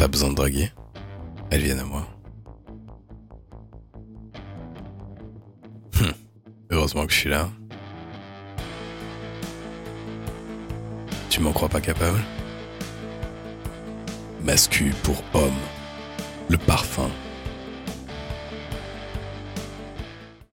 Pas besoin de draguer. Elles viennent à moi. Hum. Heureusement que je suis là. Tu m'en crois pas capable? Mascu pour homme. Le parfum